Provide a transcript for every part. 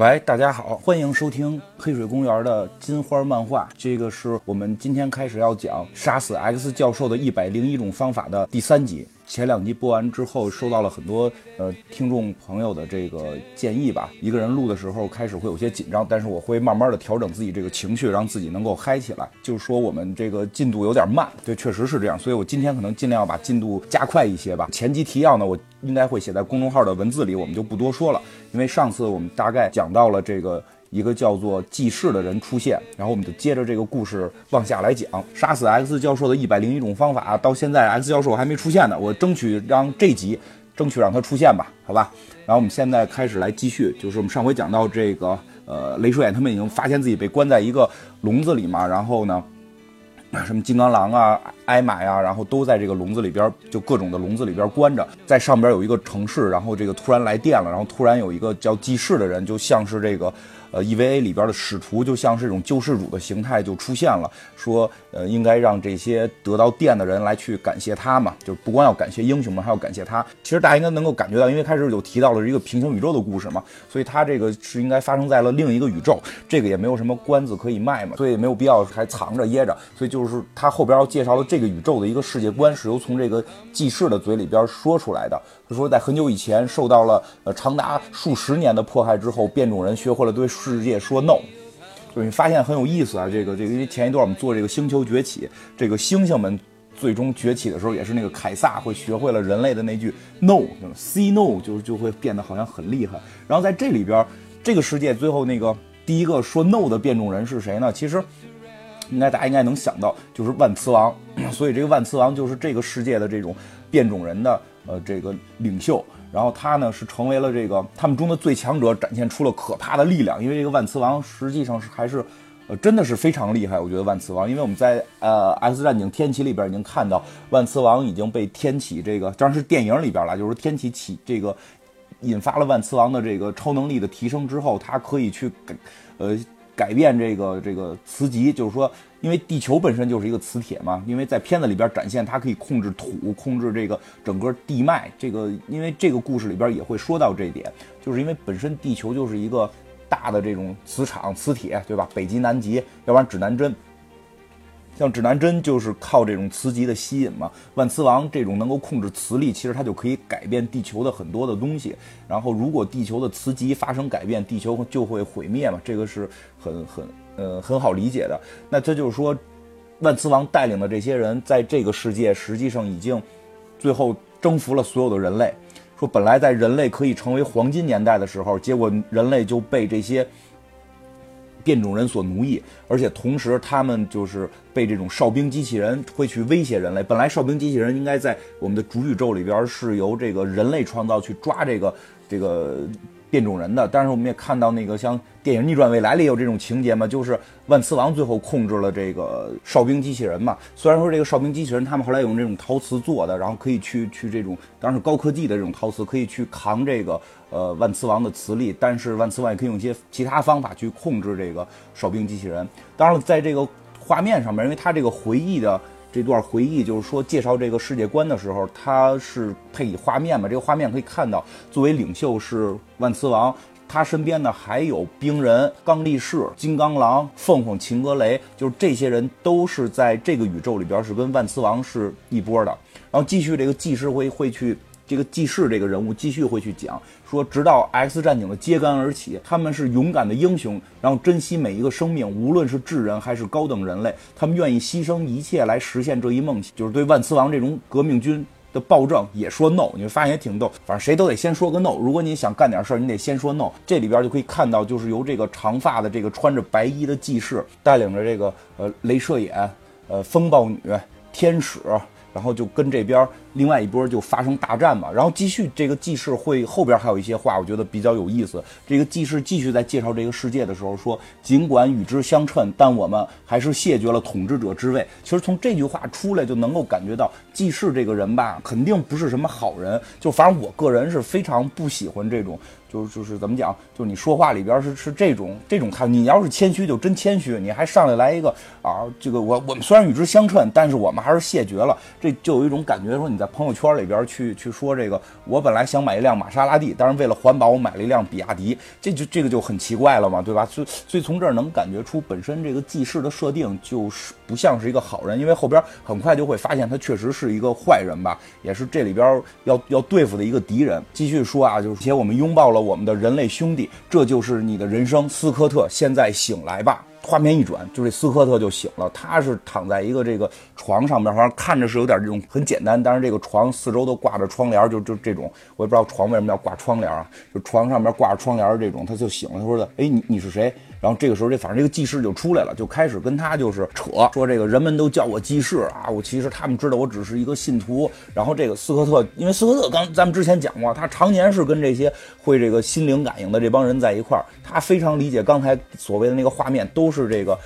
喂，大家好，欢迎收听黑水公园的金花漫画。这个是我们今天开始要讲杀死 X 教授的一百零一种方法的第三集。前两集播完之后，收到了很多呃听众朋友的这个建议吧。一个人录的时候开始会有些紧张，但是我会慢慢的调整自己这个情绪，让自己能够嗨起来。就是说我们这个进度有点慢，对，确实是这样。所以我今天可能尽量把进度加快一些吧。前集提要呢，我应该会写在公众号的文字里，我们就不多说了。因为上次我们大概讲到了这个。一个叫做记事的人出现，然后我们就接着这个故事往下来讲，杀死 X 教授的一百零一种方法。到现在 X 教授还没出现呢，我争取让这集争取让他出现吧，好吧。然后我们现在开始来继续，就是我们上回讲到这个，呃，雷射眼他们已经发现自己被关在一个笼子里嘛，然后呢，什么金刚狼啊、艾玛呀，然后都在这个笼子里边，就各种的笼子里边关着，在上边有一个城市，然后这个突然来电了，然后突然有一个叫记事的人，就像是这个。呃，EVA 里边的使徒就像是这种救世主的形态就出现了，说，呃，应该让这些得到电的人来去感谢他嘛，就不光要感谢英雄们，还要感谢他。其实大家应该能够感觉到，因为开始有提到了一个平行宇宙的故事嘛，所以他这个是应该发生在了另一个宇宙，这个也没有什么关子可以卖嘛，所以没有必要还藏着掖着。所以就是他后边要介绍的这个宇宙的一个世界观，是由从这个记事的嘴里边说出来的。就说，在很久以前，受到了呃长达数十年的迫害之后，变种人学会了对世界说 no。就你发现很有意思啊，这个这个，因为前一段我们做这个星球崛起，这个猩猩们最终崛起的时候，也是那个凯撒会学会了人类的那句 no，say no，就就会变得好像很厉害。然后在这里边，这个世界最后那个第一个说 no 的变种人是谁呢？其实应该大家应该能想到，就是万磁王。所以这个万磁王就是这个世界的这种变种人的。呃，这个领袖，然后他呢是成为了这个他们中的最强者，展现出了可怕的力量。因为这个万磁王实际上是还是，呃，真的是非常厉害。我觉得万磁王，因为我们在呃《X 战警：天启》里边已经看到，万磁王已经被天启这个，当然是电影里边了，就是天启启这个引发了万磁王的这个超能力的提升之后，他可以去给呃。改变这个这个磁极，就是说，因为地球本身就是一个磁铁嘛，因为在片子里边展现它可以控制土，控制这个整个地脉。这个因为这个故事里边也会说到这一点，就是因为本身地球就是一个大的这种磁场磁铁，对吧？北极南极，要不然指南针。像指南针就是靠这种磁极的吸引嘛，万磁王这种能够控制磁力，其实它就可以改变地球的很多的东西。然后如果地球的磁极发生改变，地球就会毁灭嘛，这个是很很呃很好理解的。那这就是说，万磁王带领的这些人在这个世界实际上已经最后征服了所有的人类。说本来在人类可以成为黄金年代的时候，结果人类就被这些。变种人所奴役，而且同时他们就是被这种哨兵机器人会去威胁人类。本来哨兵机器人应该在我们的主宇宙里边是由这个人类创造去抓这个这个。变种人的，但是我们也看到那个像电影《逆转未来》里有这种情节嘛，就是万磁王最后控制了这个哨兵机器人嘛。虽然说这个哨兵机器人他们后来用这种陶瓷做的，然后可以去去这种当然是高科技的这种陶瓷，可以去扛这个呃万磁王的磁力，但是万磁王也可以用一些其他方法去控制这个哨兵机器人。当然了，在这个画面上面，因为他这个回忆的。这段回忆就是说，介绍这个世界观的时候，他是配以画面嘛？这个画面可以看到，作为领袖是万磁王，他身边呢还有冰人、刚力士、金刚狼、凤凰、秦格雷，就是这些人都是在这个宇宙里边是跟万磁王是一波的。然后继续这个技师会会去。这个记事这个人物继续会去讲说，直到 X 战警的揭竿而起，他们是勇敢的英雄，然后珍惜每一个生命，无论是智人还是高等人类，他们愿意牺牲一切来实现这一梦想。就是对万磁王这种革命军的暴政也说 no，你会发现也挺逗。反正谁都得先说个 no。如果你想干点事儿，你得先说 no。这里边就可以看到，就是由这个长发的这个穿着白衣的记事带领着这个呃镭射眼、呃风暴女、天使。然后就跟这边另外一波就发生大战嘛，然后继续这个记事会后边还有一些话，我觉得比较有意思。这个记事继续在介绍这个世界的时候说，尽管与之相称，但我们还是谢绝了统治者之位。其实从这句话出来就能够感觉到，记事这个人吧，肯定不是什么好人。就反正我个人是非常不喜欢这种就是就是怎么讲，就是你说话里边是是这种这种态。你要是谦虚就真谦虚，你还上来来一个啊，这个我我们虽然与之相称，但是我们还是谢绝了。这就有一种感觉，说你在朋友圈里边去去说这个，我本来想买一辆玛莎拉蒂，但是为了环保，我买了一辆比亚迪，这就这个就很奇怪了嘛，对吧？所以所以从这儿能感觉出，本身这个记事的设定就是不像是一个好人，因为后边很快就会发现他确实是一个坏人吧，也是这里边要要对付的一个敌人。继续说啊，就是且我们拥抱了。我们的人类兄弟，这就是你的人生，斯科特，现在醒来吧。画面一转，就这斯科特就醒了。他是躺在一个这个床上面，反正看着是有点这种很简单，但是这个床四周都挂着窗帘，就就这种，我也不知道床为什么要挂窗帘啊，就床上面挂着窗帘这种，他就醒了。他说的，哎，你你是谁？然后这个时候，这反正这个技师就出来了，就开始跟他就是扯，说这个人们都叫我技师啊，我其实他们知道我只是一个信徒。然后这个斯科特，因为斯科特刚咱们之前讲过，他常年是跟这些会这个心灵感应的这帮人在一块儿，他非常理解刚才所谓的那个画面都是这个。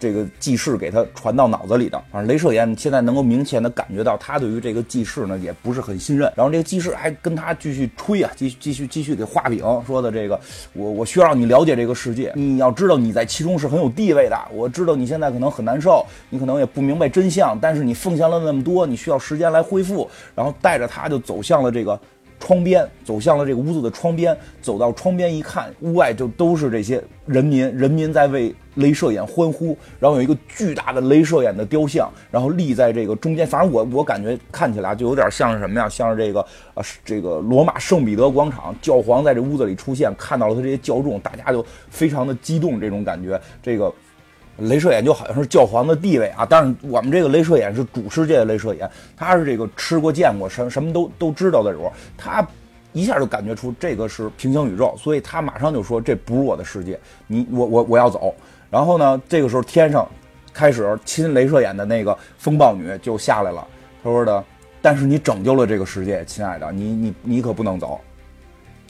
这个记事给他传到脑子里的，反正镭射眼现在能够明显的感觉到，他对于这个记事呢也不是很信任。然后这个记事还跟他继续吹啊，继续继续继续给画饼，说的这个我我需要让你了解这个世界，你要知道你在其中是很有地位的。我知道你现在可能很难受，你可能也不明白真相，但是你奉献了那么多，你需要时间来恢复。然后带着他就走向了这个。窗边走向了这个屋子的窗边，走到窗边一看，屋外就都是这些人民，人民在为镭射眼欢呼。然后有一个巨大的镭射眼的雕像，然后立在这个中间。反正我我感觉看起来就有点像是什么呀？像是这个呃这个罗马圣彼得广场，教皇在这屋子里出现，看到了他这些教众，大家就非常的激动，这种感觉，这个。镭射眼就好像是教皇的地位啊，但是我们这个镭射眼是主世界的镭射眼，他是这个吃过见过什什么都都知道的人，他一下就感觉出这个是平行宇宙，所以他马上就说这不是我的世界，你我我我要走。然后呢，这个时候天上开始亲镭射眼的那个风暴女就下来了，他说的，但是你拯救了这个世界，亲爱的，你你你可不能走。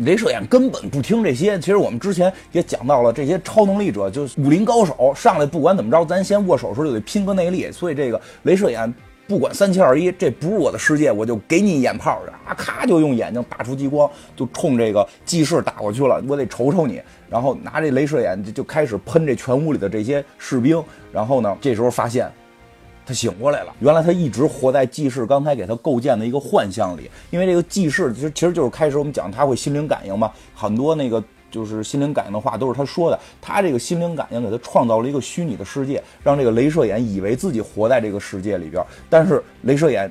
镭射眼根本不听这些。其实我们之前也讲到了，这些超能力者就是武林高手，上来不管怎么着，咱先握手时候就得拼个内力。所以这个镭射眼不管三七二一，这不是我的世界，我就给你眼炮，啊咔就用眼睛打出激光，就冲这个记事打过去了。我得瞅瞅你，然后拿这镭射眼就就开始喷这全屋里的这些士兵。然后呢，这时候发现。他醒过来了，原来他一直活在记事刚才给他构建的一个幻象里。因为这个记事其实其实就是开始我们讲他会心灵感应嘛，很多那个就是心灵感应的话都是他说的。他这个心灵感应给他创造了一个虚拟的世界，让这个镭射眼以为自己活在这个世界里边。但是镭射眼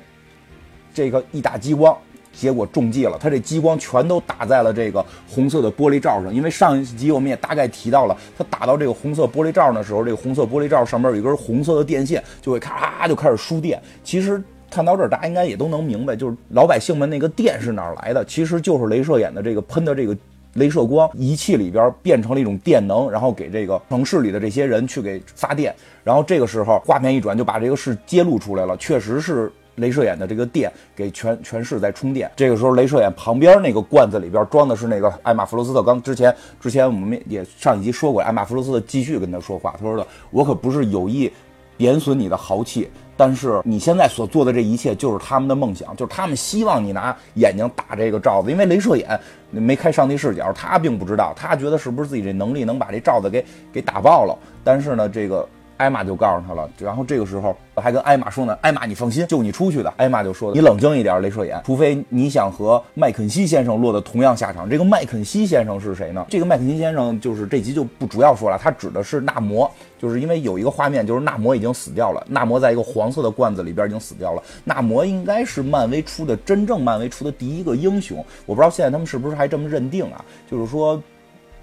这个一打激光。结果中计了，他这激光全都打在了这个红色的玻璃罩上。因为上一集我们也大概提到了，他打到这个红色玻璃罩的时候，这个红色玻璃罩上面有一根红色的电线，就会咔就开始输电。其实看到这儿，大家应该也都能明白，就是老百姓们那个电是哪儿来的？其实就是镭射眼的这个喷的这个镭射光仪器里边变成了一种电能，然后给这个城市里的这些人去给发电。然后这个时候画面一转，就把这个事揭露出来了，确实是。镭射眼的这个电给全全市在充电。这个时候，镭射眼旁边那个罐子里边装的是那个艾玛弗罗斯特。刚之前之前我们也上一集说过，艾玛弗罗斯特继续跟他说话，他说的：“我可不是有意贬损你的豪气，但是你现在所做的这一切就是他们的梦想，就是他们希望你拿眼睛打这个罩子，因为镭射眼没开上帝视角，他并不知道，他觉得是不是自己这能力能把这罩子给给打爆了。但是呢，这个。艾玛就告诉他了，然后这个时候还跟艾玛说呢：“艾玛，你放心，救你出去的。”艾玛就说：“你冷静一点，镭射眼，除非你想和麦肯锡先生落得同样下场。”这个麦肯锡先生是谁呢？这个麦肯锡先生就是这集就不主要说了，他指的是纳摩，就是因为有一个画面，就是纳摩已经死掉了，纳摩在一个黄色的罐子里边已经死掉了。纳摩应该是漫威出的真正漫威出的第一个英雄，我不知道现在他们是不是还这么认定啊？就是说。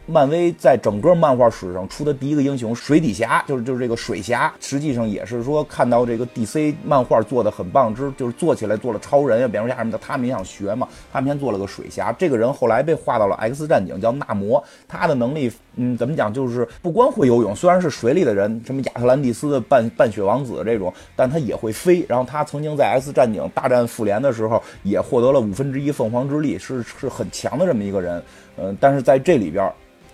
漫威在整个漫画史上出的第一个英雄水底侠，就是就是这个水侠，实际上也是说看到这个 DC 漫画做的很棒之，就是做起来做了超人呀、蝙蝠侠什么的，他们也想学嘛，他们先做了个水侠。这个人后来被划到了 X 战警，叫纳摩，他的能力，嗯，怎么讲，就是不光会游泳，虽然是水里的人，什么亚特兰蒂斯的半半血王子这种，但他也会飞。然后他曾经在 X 战警大战复联的时候，也获得了五分之一凤凰之力，是是很强的这么一个人。嗯，但是在这里边。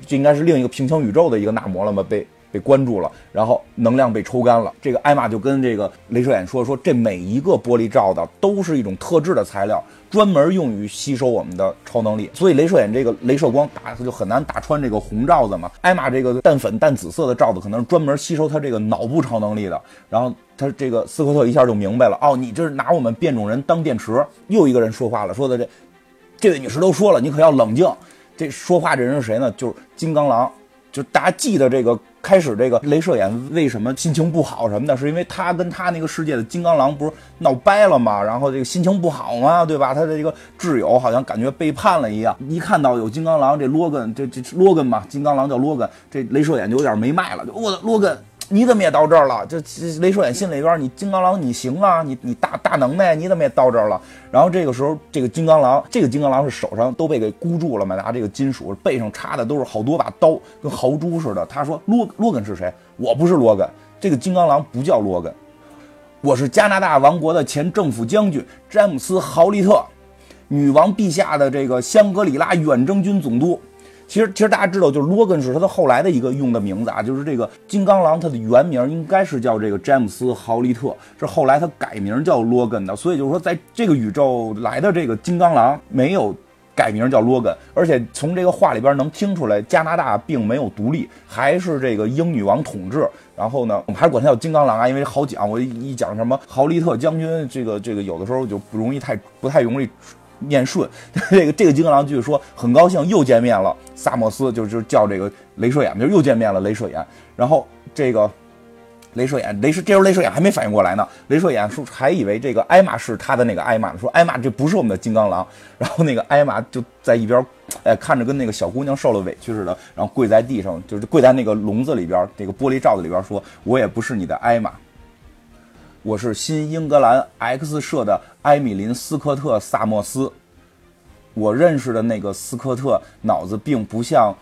这应该是另一个平行宇宙的一个纳摩了嘛？被被关住了，然后能量被抽干了。这个艾玛就跟这个镭射眼说：“说这每一个玻璃罩的都是一种特制的材料，专门用于吸收我们的超能力。所以镭射眼这个镭射光打它就很难打穿这个红罩子嘛。艾玛这个淡粉淡紫色的罩子可能是专门吸收它这个脑部超能力的。然后他这个斯科特一下就明白了，哦，你这是拿我们变种人当电池。又一个人说话了，说的这这位女士都说了，你可要冷静。这说话这人是谁呢？就是金刚狼。就大家记得这个开始，这个镭射眼为什么心情不好什么的，是因为他跟他那个世界的金刚狼不是闹掰了吗？然后这个心情不好嘛，对吧？他的这个挚友好像感觉背叛了一样。一看到有金刚狼，这罗根，这这罗根嘛，金刚狼叫罗根，这镭射眼就有点没脉了。我的罗根。你怎么也到这儿了？这雷射眼心里边，你金刚狼你行啊？你你大大能耐，你怎么也到这儿了？然后这个时候，这个金刚狼，这个金刚狼是手上都被给箍住了嘛？拿这个金属，背上插的都是好多把刀，跟豪猪似的。他说：“罗罗根是谁？我不是罗根，这个金刚狼不叫罗根，我是加拿大王国的前政府将军詹姆斯·豪利特，女王陛下的这个香格里拉远征军总督。”其实，其实大家知道，就是罗根是他的后来的一个用的名字啊，就是这个金刚狼，他的原名应该是叫这个詹姆斯·豪利特，是后来他改名叫罗根的。所以就是说，在这个宇宙来的这个金刚狼没有改名叫罗根，而且从这个话里边能听出来，加拿大并没有独立，还是这个英女王统治。然后呢，我们还是管他叫金刚狼啊，因为好讲。我一讲什么豪利特将军，这个这个有的时候就不容易太不太容易。念顺，这个这个金刚狼就说很高兴又见面了。萨莫斯就就叫这个镭射眼，就又见面了。镭射眼，然后这个镭射眼，镭射这时候镭射眼还没反应过来呢。镭射眼说还以为这个艾玛是他的那个艾玛呢，说艾玛这不是我们的金刚狼。然后那个艾玛就在一边，哎，看着跟那个小姑娘受了委屈似的，然后跪在地上，就是跪在那个笼子里边，那个玻璃罩子里边，说我也不是你的艾玛。我是新英格兰 X 社的埃米林·斯科特·萨默斯。我认识的那个斯科特脑子并不像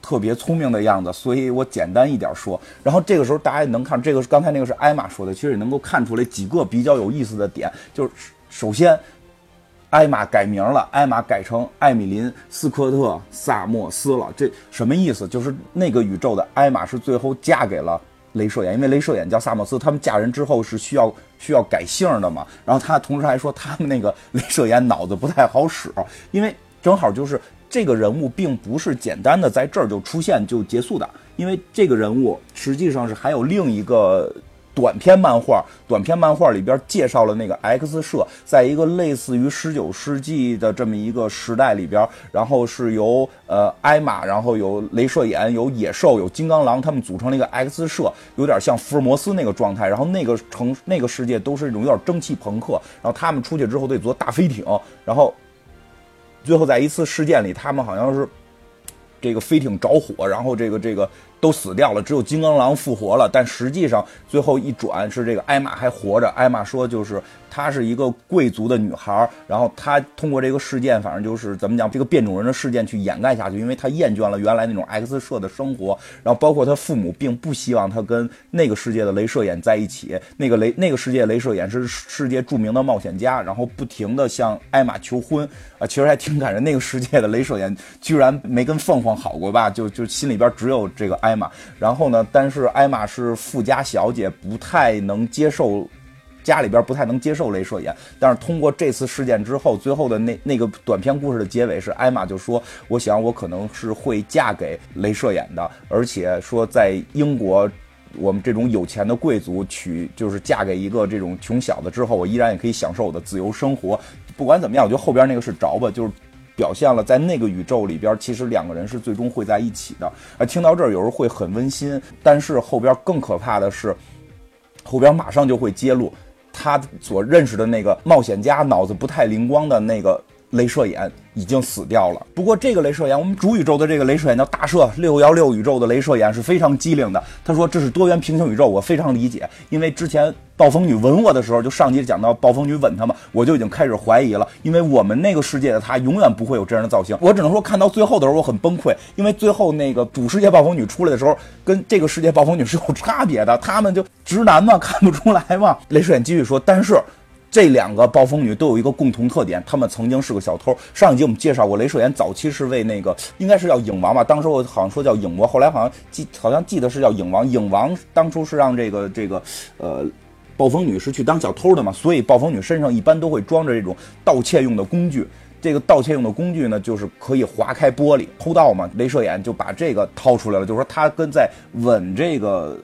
特别聪明的样子，所以我简单一点说。然后这个时候大家也能看，这个刚才那个是艾玛说的，其实也能够看出来几个比较有意思的点。就是首先，艾玛改名了，艾玛改成艾米林·斯科特·萨默斯了。这什么意思？就是那个宇宙的艾玛是最后嫁给了。镭射眼，因为镭射眼叫萨莫斯，他们嫁人之后是需要需要改姓的嘛。然后他同时还说，他们那个镭射眼脑子不太好使，因为正好就是这个人物并不是简单的在这儿就出现就结束的，因为这个人物实际上是还有另一个。短篇漫画，短篇漫画里边介绍了那个 X 社，在一个类似于十九世纪的这么一个时代里边，然后是由呃艾玛，然后有镭射眼，有野兽，有金刚狼，他们组成了一个 X 社，有点像福尔摩斯那个状态。然后那个城那个世界都是一种有点蒸汽朋克，然后他们出去之后得坐大飞艇，然后最后在一次事件里，他们好像是这个飞艇着火，然后这个这个。都死掉了，只有金刚狼复活了。但实际上，最后一转是这个艾玛还活着。艾玛说，就是她是一个贵族的女孩，然后她通过这个事件，反正就是怎么讲，这个变种人的事件去掩盖下去，因为她厌倦了原来那种 X 社的生活。然后包括她父母并不希望她跟那个世界的镭射眼在一起。那个雷那个世界镭射眼是世界著名的冒险家，然后不停的向艾玛求婚啊，其实还挺感人。那个世界的镭射眼居然没跟凤凰好过吧？就就心里边只有这个。艾艾玛，然后呢？但是艾玛是富家小姐，不太能接受，家里边不太能接受镭射眼。但是通过这次事件之后，最后的那那个短篇故事的结尾是，艾玛就说：“我想我可能是会嫁给镭射眼的，而且说在英国，我们这种有钱的贵族娶就是嫁给一个这种穷小子之后，我依然也可以享受我的自由生活。不管怎么样，我觉得后边那个是着吧，就是。”表现了在那个宇宙里边，其实两个人是最终会在一起的。啊，听到这儿有时候会很温馨，但是后边更可怕的是，后边马上就会揭露他所认识的那个冒险家脑子不太灵光的那个镭射眼。已经死掉了。不过这个镭射眼，我们主宇宙的这个镭射眼叫大射六幺六宇宙的镭射眼是非常机灵的。他说这是多元平行宇宙，我非常理解。因为之前暴风女吻我的时候，就上集讲到暴风女吻他嘛，我就已经开始怀疑了。因为我们那个世界的他永远不会有这样的造型。我只能说看到最后的时候我很崩溃，因为最后那个主世界暴风女出来的时候，跟这个世界暴风女是有差别的。他们就直男嘛，看不出来嘛。镭射眼继续说，但是。这两个暴风女都有一个共同特点，她们曾经是个小偷。上一集我们介绍过，镭射眼早期是为那个应该是叫影王吧，当时我好像说叫影魔，后来好像记好像记得是叫影王。影王当初是让这个这个呃暴风女是去当小偷的嘛，所以暴风女身上一般都会装着这种盗窃用的工具。这个盗窃用的工具呢，就是可以划开玻璃偷盗嘛。镭射眼就把这个掏出来了，就是说他跟在吻这个。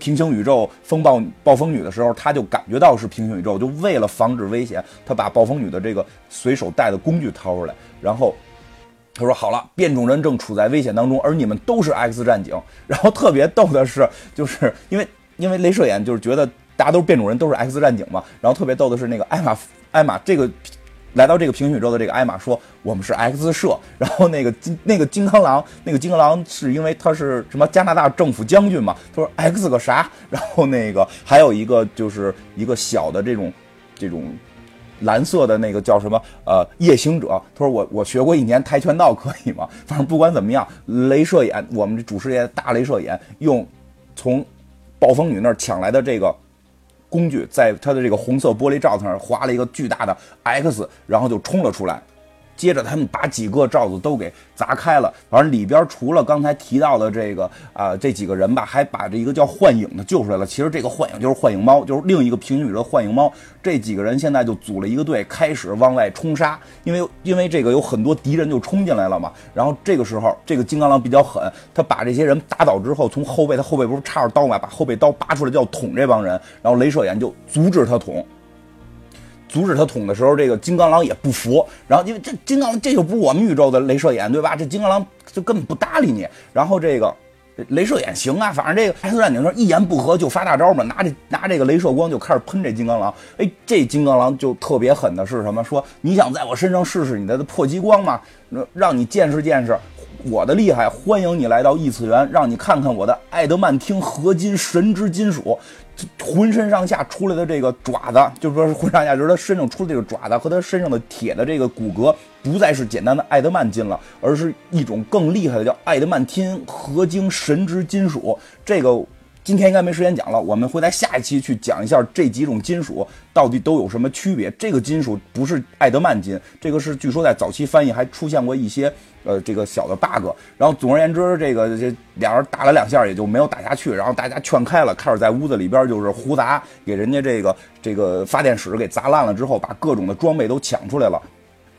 平行宇宙风暴暴风女的时候，他就感觉到是平行宇宙，就为了防止危险，他把暴风女的这个随手带的工具掏出来，然后他说：“好了，变种人正处在危险当中，而你们都是 X 战警。”然后特别逗的是，就是因为因为镭射眼就是觉得大家都是变种人，都是 X 战警嘛。然后特别逗的是那个艾玛艾玛这个。来到这个平行宇宙的这个艾玛说：“我们是 X 社。”然后那个金那个金刚狼，那个金刚狼是因为他是什么加拿大政府将军嘛？他说 X 个啥？然后那个还有一个就是一个小的这种这种蓝色的那个叫什么？呃，夜行者。他说我我学过一年跆拳道，可以吗？反正不管怎么样，镭射眼，我们这主视野大镭射眼用从暴风女那儿抢来的这个。工具在他的这个红色玻璃罩子上划了一个巨大的 X，然后就冲了出来。接着他们把几个罩子都给砸开了，反正里边除了刚才提到的这个啊这几个人吧，还把这一个叫幻影的救出来了。其实这个幻影就是幻影猫，就是另一个平行宇宙幻影猫。这几个人现在就组了一个队，开始往外冲杀。因为因为这个有很多敌人就冲进来了嘛。然后这个时候，这个金刚狼比较狠，他把这些人打倒之后，从后背他后背不是插着刀嘛，把后背刀拔出来就要捅这帮人，然后镭射眼就阻止他捅。阻止他捅的时候，这个金刚狼也不服。然后因为这金刚狼这就不是我们宇宙的镭射眼，对吧？这金刚狼就根本不搭理你。然后这个镭射眼行啊，反正这个 X 战警说一言不合就发大招嘛，拿这拿这个镭射光就开始喷这金刚狼。哎，这金刚狼就特别狠的是什么？说你想在我身上试试你的破激光吗？让你见识见识我的厉害。欢迎你来到异次元，让你看看我的艾德曼汀合金神之金属。浑身上下出来的这个爪子，就是说浑身上下就是他身上出的这个爪子和他身上的铁的这个骨骼，不再是简单的艾德曼金了，而是一种更厉害的叫艾德曼汀合金神之金属。这个今天应该没时间讲了，我们会在下一期去讲一下这几种金属到底都有什么区别。这个金属不是艾德曼金，这个是据说在早期翻译还出现过一些。呃，这个小的 bug，然后总而言之，这个这俩人打了两下也就没有打下去，然后大家劝开了，开始在屋子里边就是胡砸，给人家这个这个发电室给砸烂了之后，把各种的装备都抢出来了，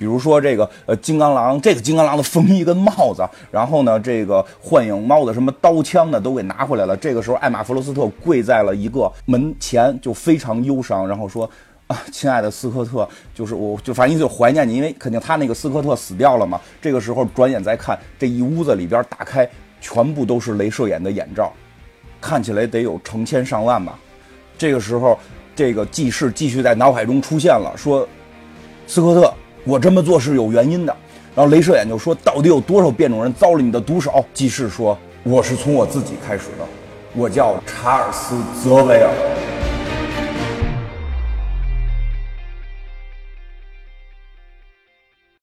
比如说这个呃金刚狼，这个金刚狼的风衣跟帽子，然后呢这个幻影猫的什么刀枪的都给拿回来了。这个时候艾玛弗罗斯特跪在了一个门前，就非常忧伤，然后说。啊亲爱的斯科特，就是我，就反正就怀念你，因为肯定他那个斯科特死掉了嘛。这个时候转眼再看，这一屋子里边打开，全部都是镭射眼的眼罩，看起来得有成千上万吧。这个时候，这个记事继续在脑海中出现了，说斯科特，我这么做是有原因的。然后镭射眼就说，到底有多少变种人遭了你的毒手？记事说，我是从我自己开始的，我叫查尔斯·泽维尔。